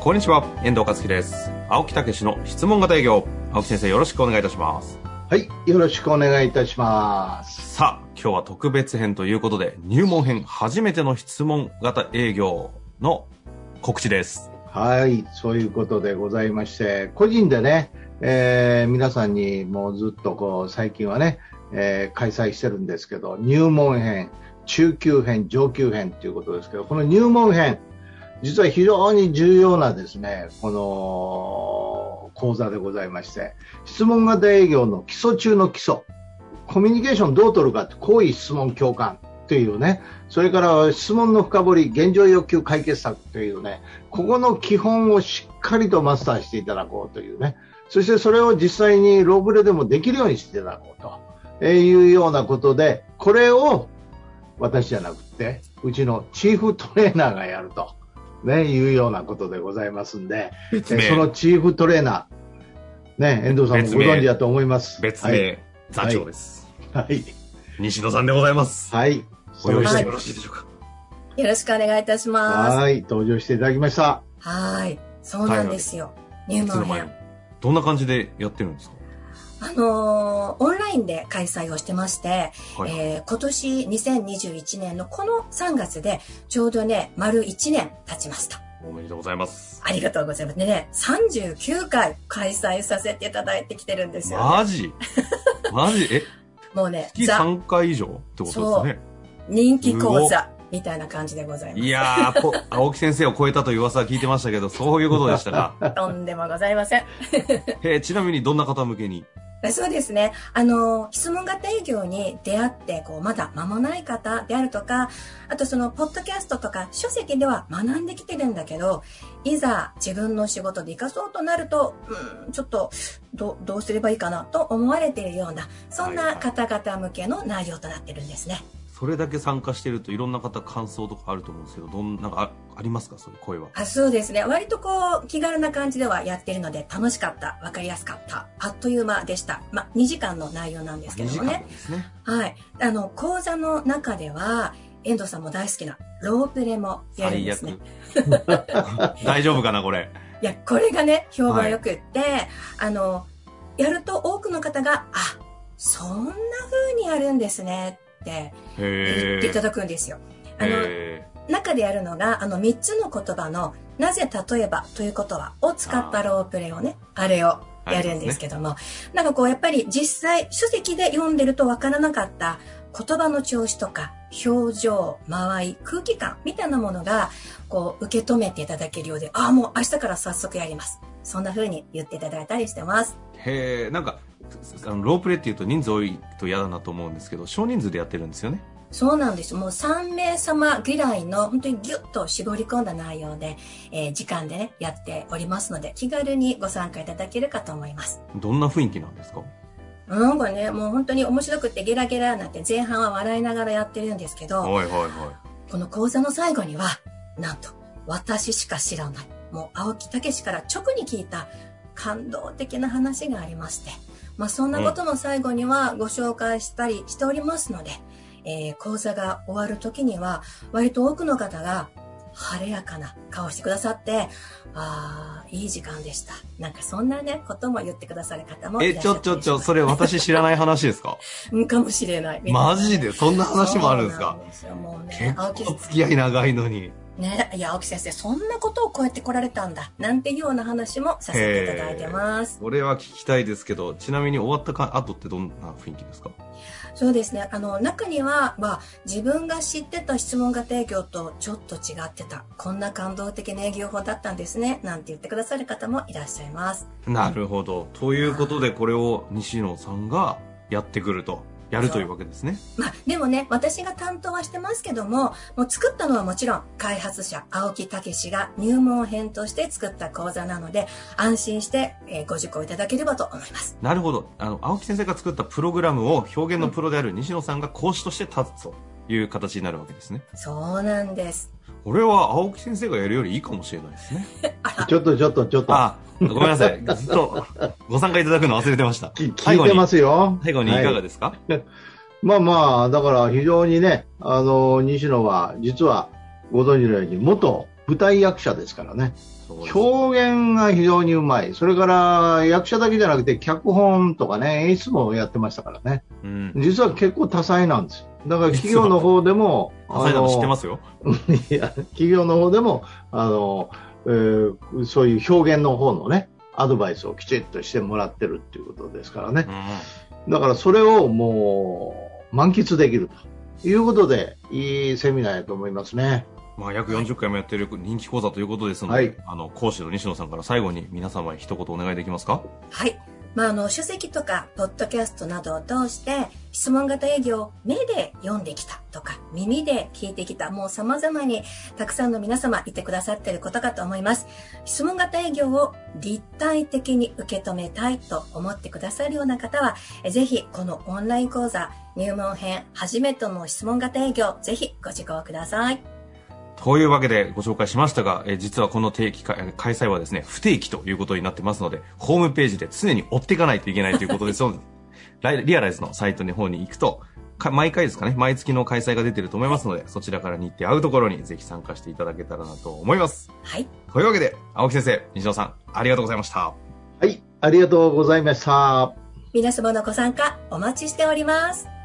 こんにちは、遠藤和樹です。青木武の質問型営業。青木先生、よろしくお願いいたします。はい、よろしくお願いいたします。さあ、今日は特別編ということで、入門編初めての質問型営業の告知です。はい、そういうことでございまして、個人でね、えー皆さんにもうずっとこう、最近はね、えー開催してるんですけど、入門編、中級編、上級編ということですけど、この入門編、実は非常に重要なですね、この講座でございまして、質問型営業の基礎中の基礎、コミュニケーションどう取るかって、好意質問共感というね、それから質問の深掘り、現状要求解決策というね、ここの基本をしっかりとマスターしていただこうというね、そしてそれを実際にローブレでもできるようにしていただこうというようなことで、これを私じゃなくて、うちのチーフトレーナーがやると、ね、いうようなことでございますんで、別えそのチーフトレーナー、ね、遠藤さんもご存知だと思います。別名、座長です。はい。はい。西野さんでございます。はい。ご用意してはいよろしいでしょうか。よろしくお願いいたします。はい。登場していただきました。はい。そうなんですよ。入門編。どんな感じでやってるんですか？あのーオンラインで開催をしてまして、はい。えー今年2021年のこの3月でちょうどね、丸1年経ちました。おめでとうございます。ありがとうございます。でね、39回開催させていただいてきてるんですよ、ね。マジ？マジ？え？もうね、月ザ3回以上ってことですね。人気講座みたいな感じでございます。いやー、こ青木先生を超えたという噂は聞いてましたけど、そういうことでしたか。とんでもございません。えーちなみにどんな方向けに？そうですね。あの、質問型営業に出会って、こう、まだ間もない方であるとか、あとその、ポッドキャストとか書籍では学んできてるんだけど、いざ自分の仕事で活かそうとなると、うん、ちょっと、どどうすればいいかなと思われているような、そんな方々向けの内容となってるんですね。それだけ参加してるといろんな方感想とかあると思うんですけど、どんなんかあありますか？そういう声は。あそうですね。割とこう、気軽な感じではやってるので、楽しかった、わかりやすかった、あっという間でした。まあ、2時間の内容なんですけ2時間どもね。ね。はい。あの、講座の中では、遠藤さんも大好きなロープレもやるん最ですね悪。大丈夫かなこれ？いや、これがね、評判良くって、あの、やると多くの方が、あ、そんな風にやるんですねって言へっていたー。だくんですよ。あの、へ中でやるのが、あの、3つの言葉の、なぜ例えばという言葉を使ったロープレをね、あれをやるんですけども、なんかこう、やっぱり実際、書籍で読んでるとわからなかった言葉の調子とか、表情、間合い、空気感みたいなものが、こう、受け止めていただけるようで、ああ、もう明日から早速やります。そんな風に言っていただいたりしてます。ーへー。なんか、あのロープレっていうと人数多いと嫌だなと思うんですけど、少人数でやってるんですよね。そうなんです。もう3名様ぐらいの本当にギュッと絞り込んだ内容で、えー時間でね、やっておりますので、気軽にご参加いただけるかと思います。どんな雰囲気なんですか？なんかね、もう本当に面白くってゲラゲラになって前半は笑いながらやってるんですけど、はいはいはこの講座の最後には、なんと、私しか知らない、もう青木武から直に聞いた感動的な話がありまして、まあそんなことも最後にはご紹介したりしておりますので、えー講座が終わる時には、割と多くの方が晴れやかな顔してくださって、ああ、いい時間でした。なんかそんなね、ことも言ってくださる方もい。え、いらっしゃったちょちょちょ、それ私知らない話ですか？うんかもしれない。マジで？そんな話もあるんですか？ね、結構付き合い長いのに。ね、いや、青木先生、そんなことをこうやって来られたんだ、なんていうような話もさせていただいてます。これは聞きたいですけど、ちなみに終わったか後ってどんな雰囲気ですか？そうですね。あの、中には、まあ、自分が知ってた質問型営業とちょっと違ってた。こんな感動的な営業法だったんですね。なんて言ってくださる方もいらっしゃいます。なるほど。ということで、これを西野さんがやってくると。やるというわけですね。まあ、でもね、私が担当はしてますけども、もう作ったのはもちろん、開発者、青木武が入門編として作った講座なので、安心して、えーご受講いただければと思います。なるほど。あの、青木先生が作ったプログラムを表現のプロである西野さんが講師として立つという形になるわけですね。そうなんです。これは青木先生がやるよりいいかもしれないですね。ちょっとちょっとちょっと。あ、ごめんなさい。ずっとご参加いただくの忘れてました。き聞いてますよ。最後にいかがはいですか、まあまあ、だから非常にね、あの、西野は、実は、ご存知のように、元舞台役者ですからね。表現が非常にうまい。それから役者だけじゃなくて脚本とかね、演出もやってましたからね。うん。実は結構多彩なんですよ。だから企業の方でも、多彩なの知ってますすよ。いや、企業の方でも、あの、えーそういう表現の方のね、アドバイスをきちっとしてもらってるっていうことですからねう。ん。だからそれをもう満喫できるということで、いいセミナーやと思いますね。まあ、約40回もやっている人気講座ということですので、はいあの、講師の西野さんから最後に皆様へ一言お願いできますか？はい。まあ、あの、書籍とか、ポッドキャストなどを通して、質問型営業を目で読んできたとか、耳で聞いてきた、もう様々にたくさんの皆様いてくださっていることかと思います。質問型営業を立体的に受け止めたいと思ってくださるような方は、ぜひ、このオンライン講座、入門編、初めての質問型営業、ぜひご受講ください。というわけでご紹介しましたが、えー実はこの定期開催はですね、不定期ということになってますので、ホームページで常に追っていかないといけないということですので、ライリアライズのサイトの方に行くと、か毎回ですかね、毎月の開催が出てると思いますので、そちらから日程合うところにぜひ参加していただけたらなと思います。はい。というわけで、青木先生、西野さん、ありがとうございました。はい、ありがとうございました。皆様のご参加お待ちしております。